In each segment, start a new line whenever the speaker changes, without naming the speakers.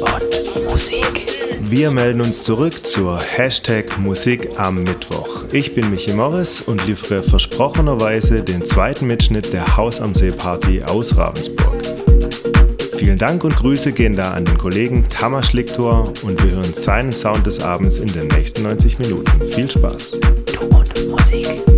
und Musik.
Wir melden uns zurück zur Hashtag Musik am Mittwoch. Ich bin Michi Morris und liefere versprochenerweise den zweiten Mitschnitt der Haus am See Party aus Ravensburg. Vielen Dank und Grüße gehen da an den Kollegen Tamas Schlicktor und wir hören seinen Sound des Abends in den nächsten 90 Minuten. Viel Spaß!
Du und Musik.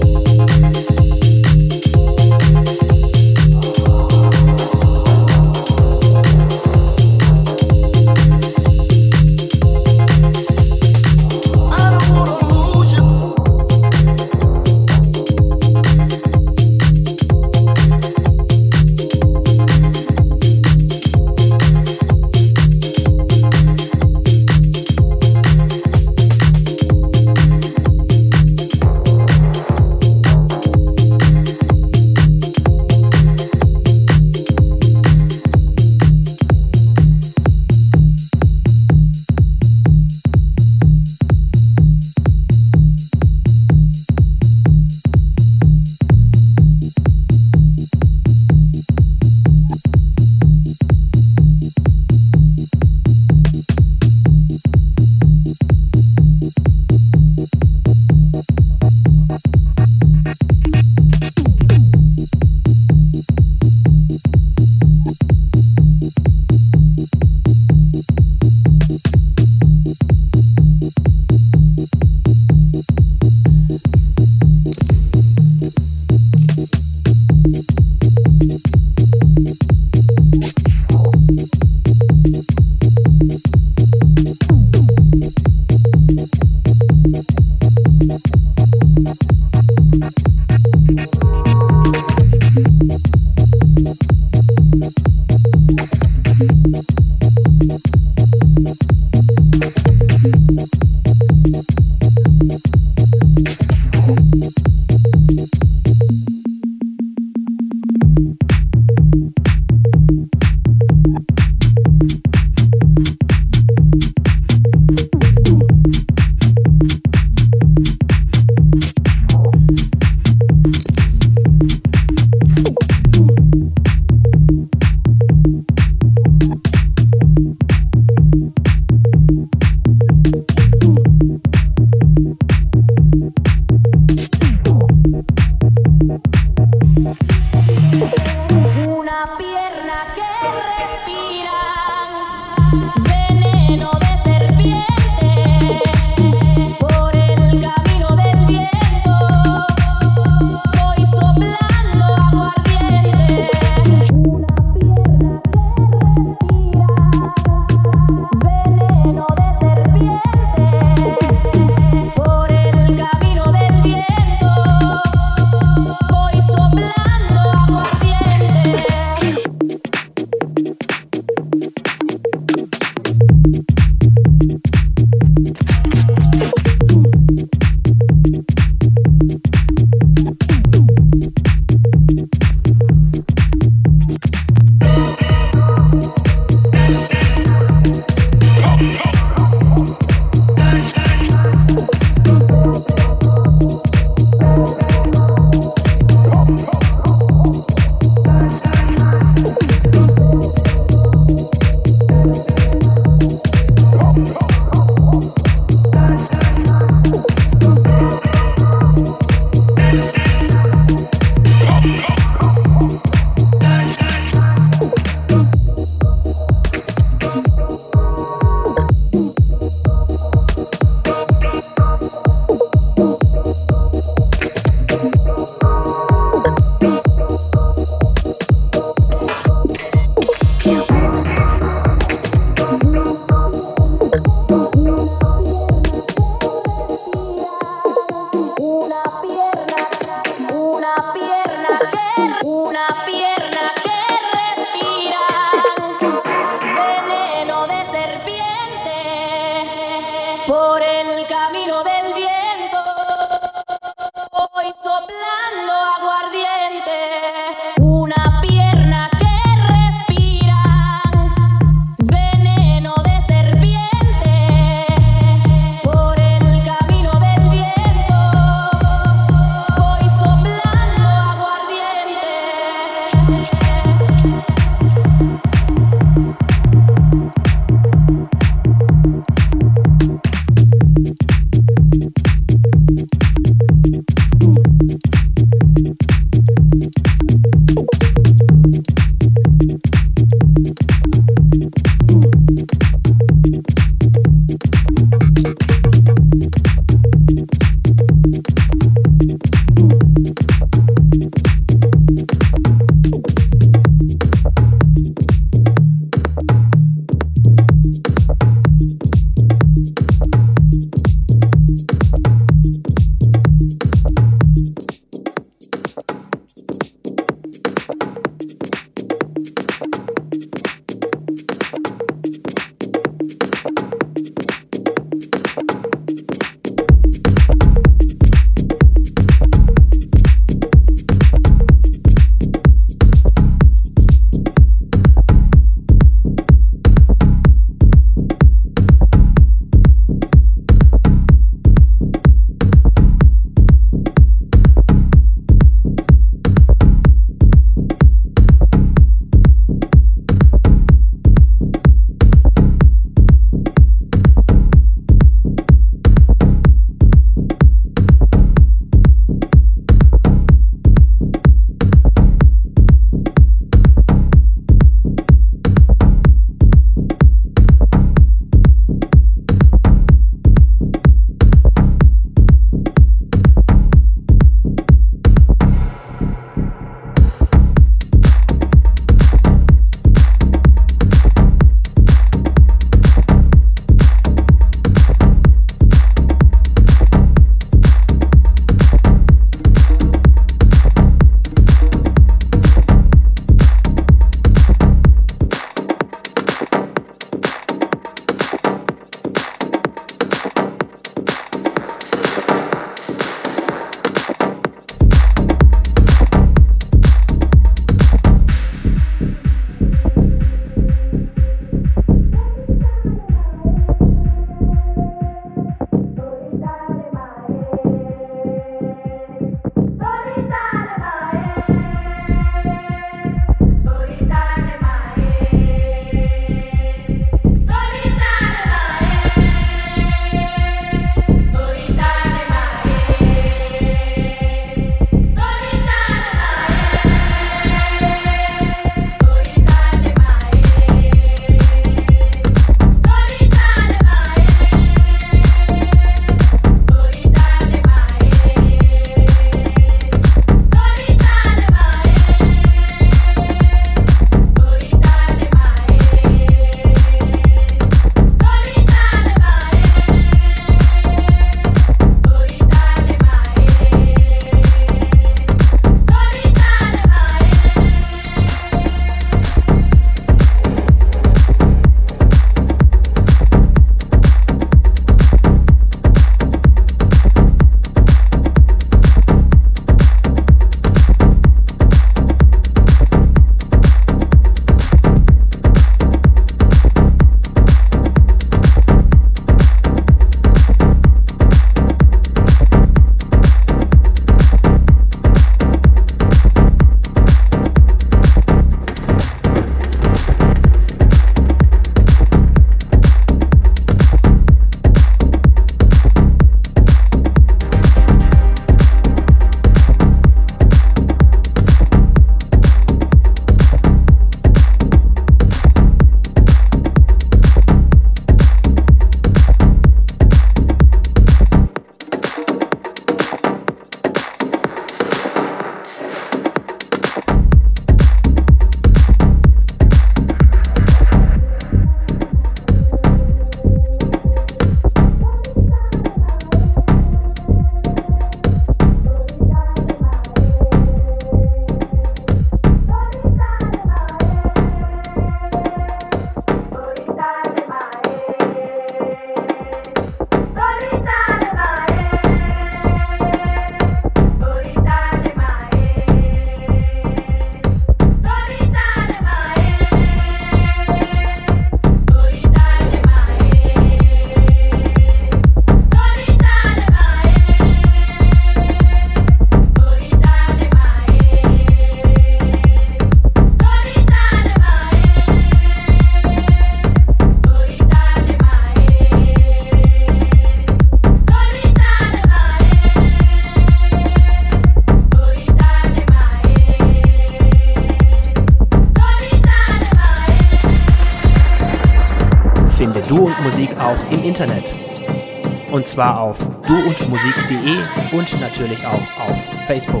Zwar auf duundmusik.de und natürlich auch auf Facebook.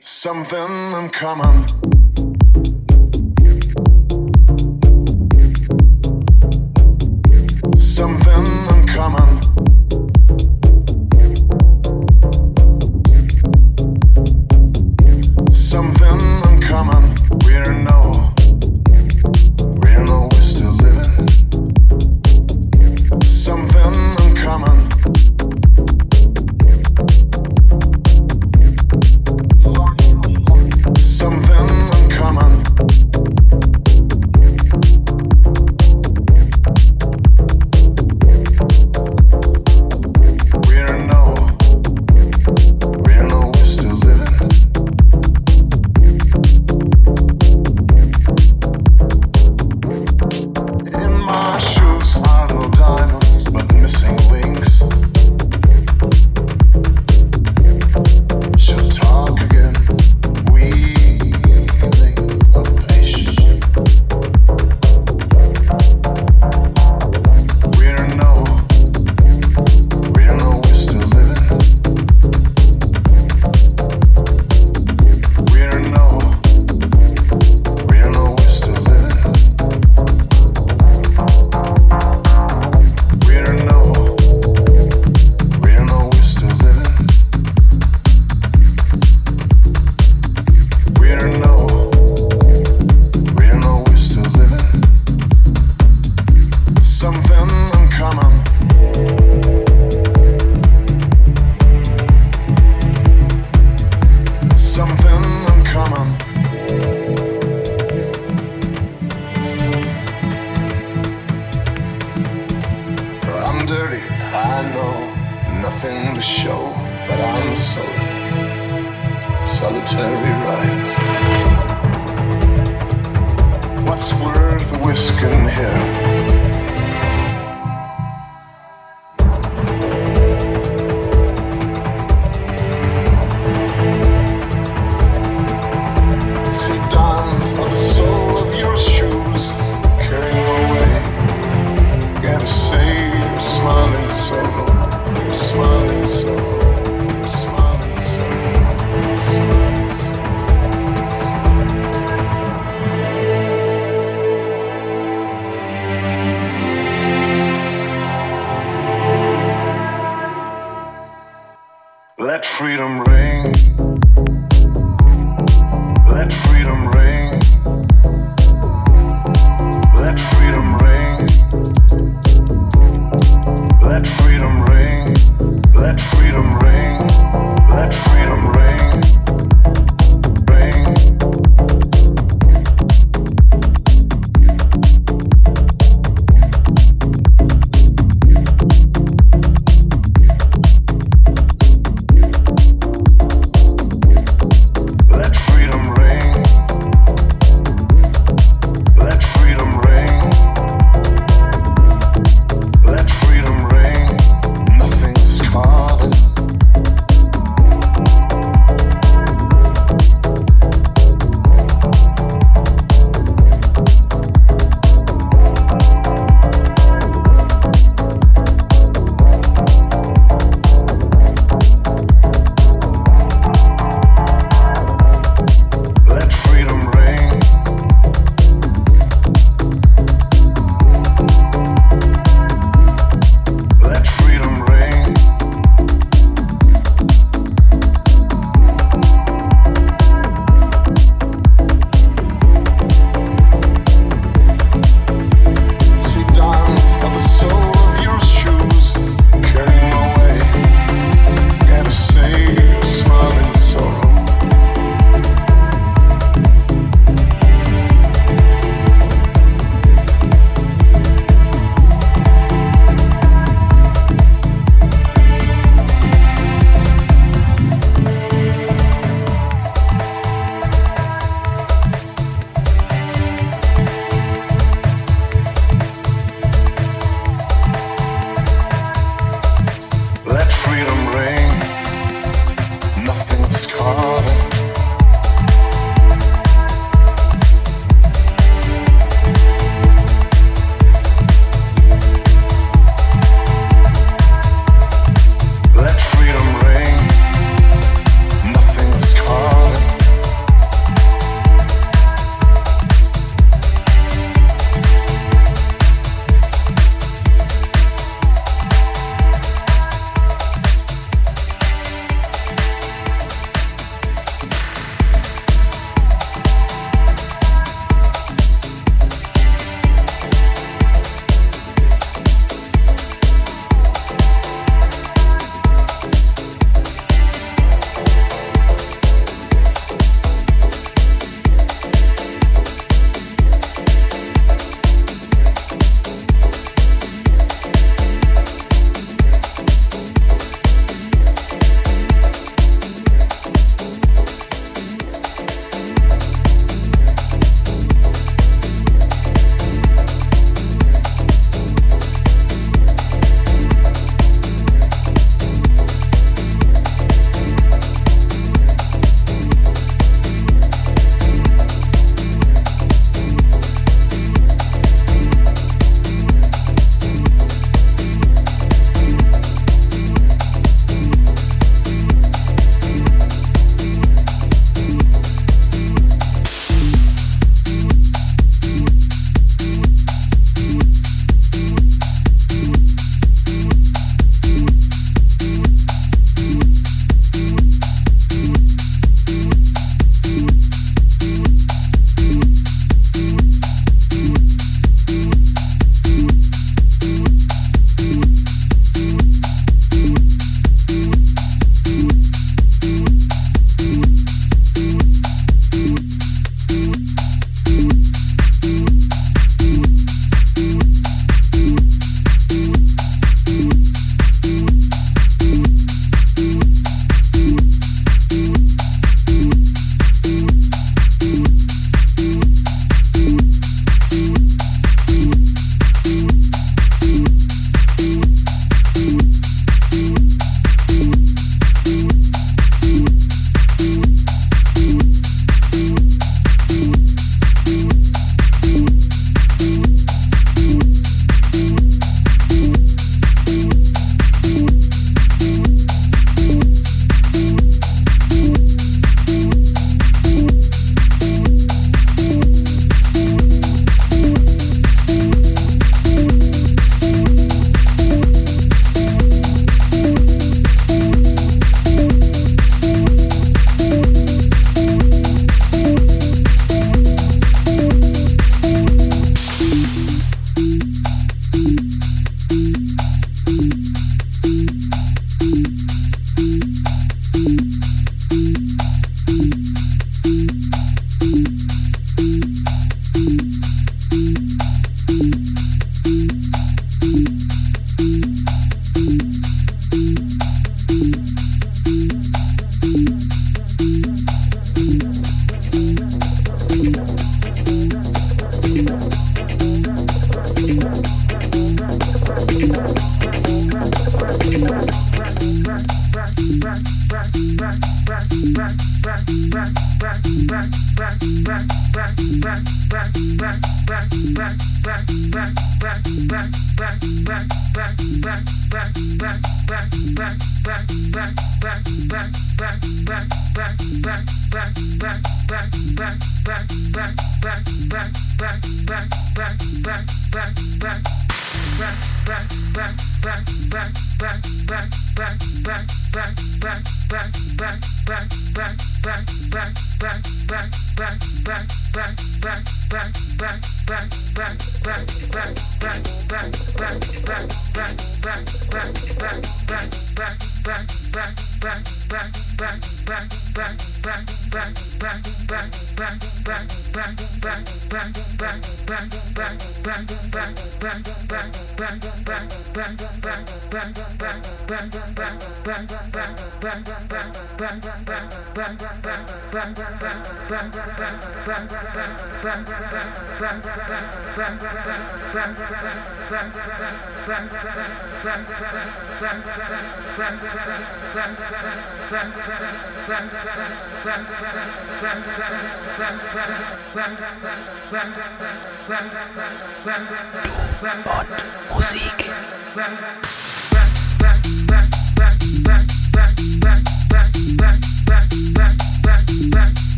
Something in
common.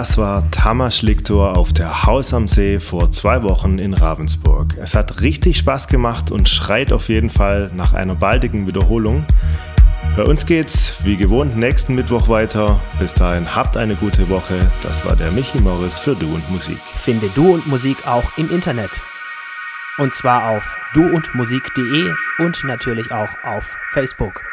Das war Tamas Liktor auf der Haus am See vor zwei Wochen in Ravensburg. Es hat richtig Spaß gemacht und schreit auf jeden Fall nach einer baldigen Wiederholung. Bei uns geht's wie gewohnt nächsten Mittwoch weiter. Bis dahin habt eine gute Woche. Das war der Michi Morris für Du und Musik.
Finde Du und Musik auch im Internet. Und zwar auf duundmusik.de und natürlich auch auf Facebook.